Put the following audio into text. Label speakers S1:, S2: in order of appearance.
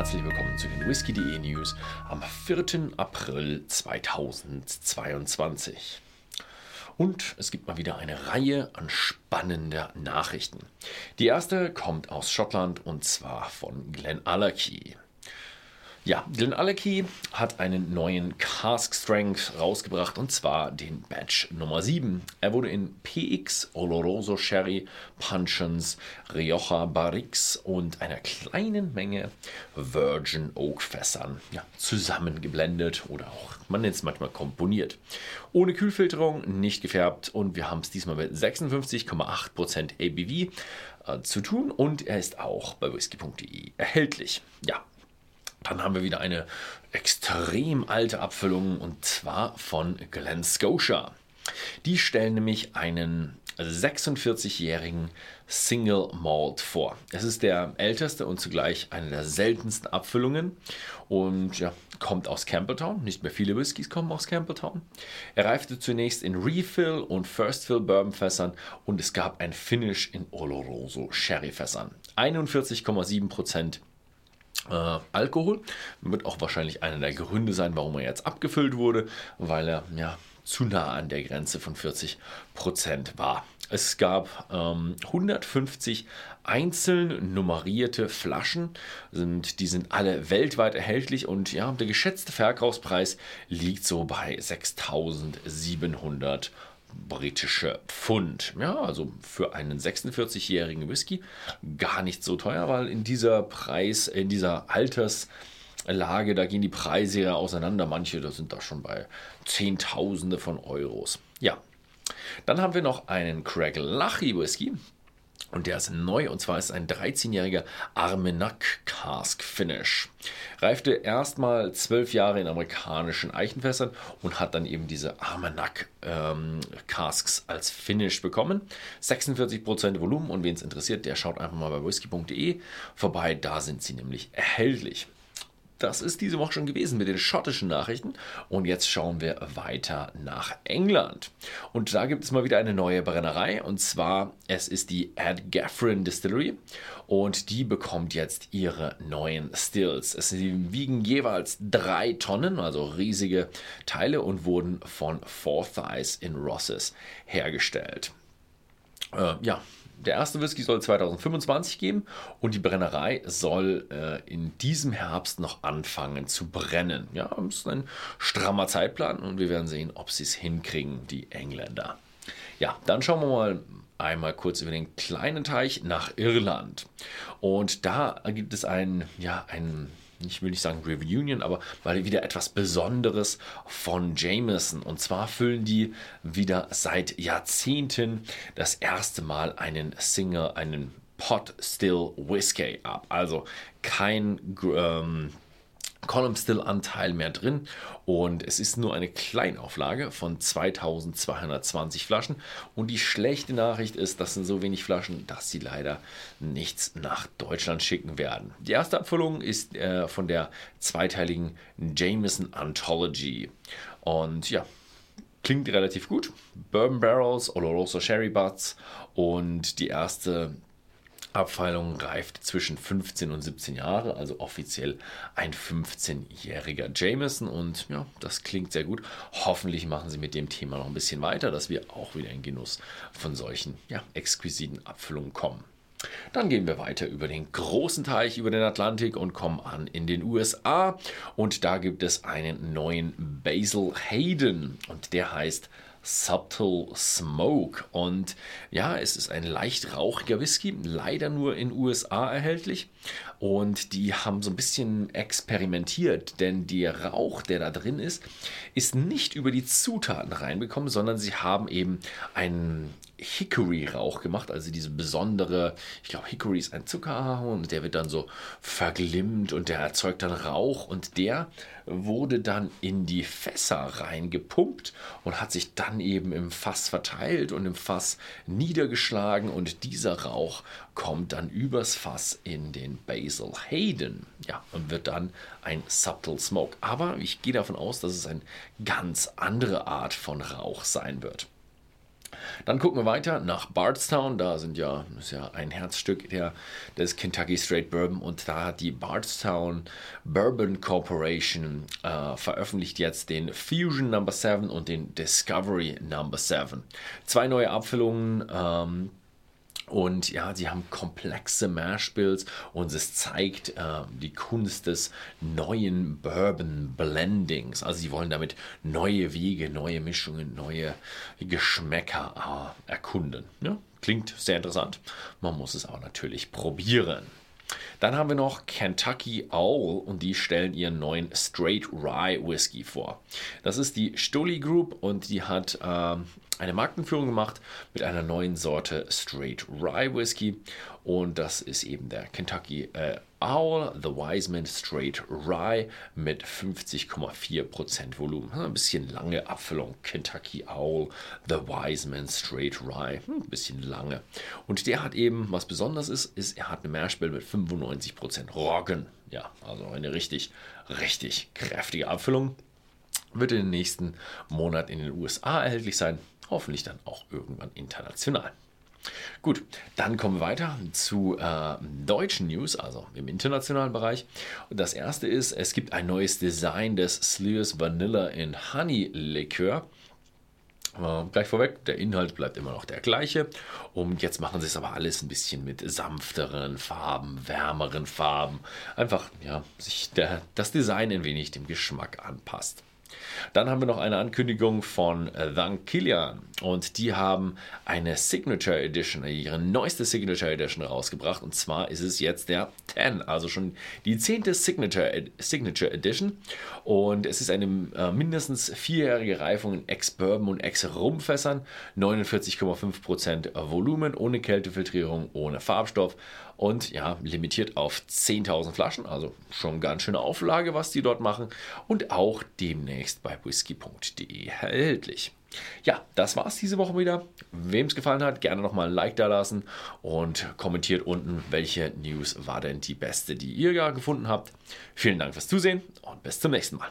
S1: herzlich willkommen zu den Whisky.de News am 4. April 2022. Und es gibt mal wieder eine Reihe an spannender Nachrichten. Die erste kommt aus Schottland und zwar von Glen Allerkey. Ja, Glen Alecky hat einen neuen Cask Strength rausgebracht und zwar den Batch Nummer 7. Er wurde in PX, Oloroso Sherry, Puncheons, Rioja Barrix und einer kleinen Menge Virgin Oak Fässern ja, zusammengeblendet oder auch, man nennt es manchmal komponiert. Ohne Kühlfilterung, nicht gefärbt und wir haben es diesmal mit 56,8% ABV äh, zu tun und er ist auch bei whisky.de erhältlich. Ja, dann haben wir wieder eine extrem alte Abfüllung und zwar von Glen Scotia. Die stellen nämlich einen 46-jährigen Single Malt vor. Es ist der älteste und zugleich eine der seltensten Abfüllungen und ja, kommt aus Campbelltown. Nicht mehr viele Whiskys kommen aus Campbelltown. Er reifte zunächst in Refill und First Fill Bourbon Fässern und es gab ein Finish in Oloroso Sherry Fässern. 41,7 Prozent äh, Alkohol. Wird auch wahrscheinlich einer der Gründe sein, warum er jetzt abgefüllt wurde, weil er ja zu nah an der Grenze von 40 Prozent war. Es gab ähm, 150 einzeln nummerierte Flaschen, sind, die sind alle weltweit erhältlich und ja, der geschätzte Verkaufspreis liegt so bei 6700 Euro britische Pfund. Ja, also für einen 46-jährigen Whisky gar nicht so teuer, weil in dieser Preis, in dieser Alterslage, da gehen die Preise ja auseinander. Manche, da sind da schon bei Zehntausende von Euros. Ja. Dann haben wir noch einen Craig Lachy Whisky. Und der ist neu und zwar ist ein 13-jähriger Armenac Cask Finish. Reifte erstmal zwölf Jahre in amerikanischen Eichenfässern und hat dann eben diese Armenac ähm, Casks als Finish bekommen. 46% Volumen und wen es interessiert, der schaut einfach mal bei whisky.de vorbei. Da sind sie nämlich erhältlich. Das ist diese Woche schon gewesen mit den schottischen Nachrichten. Und jetzt schauen wir weiter nach England. Und da gibt es mal wieder eine neue Brennerei. Und zwar, es ist die Ed Gaffrin Distillery. Und die bekommt jetzt ihre neuen Stills. Es wiegen jeweils drei Tonnen, also riesige Teile, und wurden von Forsyth in Rosses hergestellt. Äh, ja, der erste Whisky soll 2025 geben und die Brennerei soll äh, in diesem Herbst noch anfangen zu brennen. Ja, das ist ein strammer Zeitplan und wir werden sehen, ob sie es hinkriegen, die Engländer. Ja, dann schauen wir mal einmal kurz über den kleinen Teich nach Irland. Und da gibt es ein, ja, ein ich will nicht sagen Reunion, aber mal wieder etwas Besonderes von Jameson. Und zwar füllen die wieder seit Jahrzehnten das erste Mal einen Single, einen Pot Still Whiskey ab. Also kein ähm, Column Still Anteil mehr drin und es ist nur eine Kleinauflage von 2220 Flaschen und die schlechte Nachricht ist, das sind so wenig Flaschen, dass sie leider nichts nach Deutschland schicken werden. Die erste Abfüllung ist äh, von der zweiteiligen Jameson Anthology und ja, klingt relativ gut. Bourbon Barrels, Oloroso Sherry Butts und die erste Abfeilung reift zwischen 15 und 17 Jahre, also offiziell ein 15-jähriger Jameson. Und ja, das klingt sehr gut. Hoffentlich machen sie mit dem Thema noch ein bisschen weiter, dass wir auch wieder in Genuss von solchen ja, exquisiten Abfüllungen kommen. Dann gehen wir weiter über den großen Teich, über den Atlantik und kommen an in den USA. Und da gibt es einen neuen Basil Hayden und der heißt Subtle Smoke. Und ja, es ist ein leicht rauchiger Whisky, leider nur in USA erhältlich. Und die haben so ein bisschen experimentiert, denn der Rauch, der da drin ist, ist nicht über die Zutaten reinbekommen, sondern sie haben eben einen Hickory-Rauch gemacht, also diese besondere, ich glaube, Hickory ist ein Zuckerahorn und der wird dann so verglimmt und der erzeugt dann Rauch und der wurde dann in die Fässer reingepumpt und hat sich dann eben im Fass verteilt und im Fass niedergeschlagen und dieser Rauch kommt dann übers Fass in den Basil Hayden. Ja, und wird dann ein Subtle Smoke. Aber ich gehe davon aus, dass es eine ganz andere Art von Rauch sein wird. Dann gucken wir weiter nach Bardstown. Da sind ja, ist ja ein Herzstück der, des Kentucky Straight Bourbon. Und da hat die Bardstown Bourbon Corporation äh, veröffentlicht jetzt den Fusion Number 7 und den Discovery Number 7. Zwei neue Abfüllungen. Ähm, und ja, sie haben komplexe Mashbills und es zeigt äh, die Kunst des neuen Bourbon Blendings. Also sie wollen damit neue Wege, neue Mischungen, neue Geschmäcker äh, erkunden. Ja, klingt sehr interessant. Man muss es auch natürlich probieren. Dann haben wir noch Kentucky Owl und die stellen ihren neuen Straight Rye Whisky vor. Das ist die Stoli Group und die hat äh, eine Markenführung gemacht mit einer neuen Sorte Straight Rye Whisky und das ist eben der Kentucky äh, Owl, The Wiseman Straight Rye mit 50,4% Volumen. Ein bisschen lange Abfüllung. Kentucky Owl, The Wiseman Straight Rye. Ein bisschen lange. Und der hat eben, was besonders ist, ist, er hat eine Mehrspelle mit 95% Roggen. Ja, also eine richtig, richtig kräftige Abfüllung. Wird in den nächsten Monaten in den USA erhältlich sein. Hoffentlich dann auch irgendwann international. Gut, dann kommen wir weiter zu äh, deutschen News, also im internationalen Bereich. Und das erste ist, es gibt ein neues Design des Slears Vanilla in Honey Likör. Äh, gleich vorweg, der Inhalt bleibt immer noch der gleiche. Und jetzt machen sie es aber alles ein bisschen mit sanfteren Farben, wärmeren Farben. Einfach, ja, sich der, das Design ein wenig dem Geschmack anpasst. Dann haben wir noch eine Ankündigung von Van Kilian und die haben eine Signature Edition, ihre neueste Signature Edition rausgebracht. Und zwar ist es jetzt der 10, also schon die zehnte Signature, Signature Edition. Und es ist eine äh, mindestens vierjährige Reifung in Ex-Bourbon und Ex-Rumfässern, 49,5% Volumen, ohne Kältefiltrierung, ohne Farbstoff und ja, limitiert auf 10.000 Flaschen, also schon ganz schöne Auflage, was die dort machen und auch demnächst bei whisky.de erhältlich. Ja, das war's diese Woche wieder. Wem es gefallen hat, gerne nochmal ein Like da lassen und kommentiert unten, welche News war denn die beste, die ihr gefunden habt. Vielen Dank fürs Zusehen und bis zum nächsten Mal.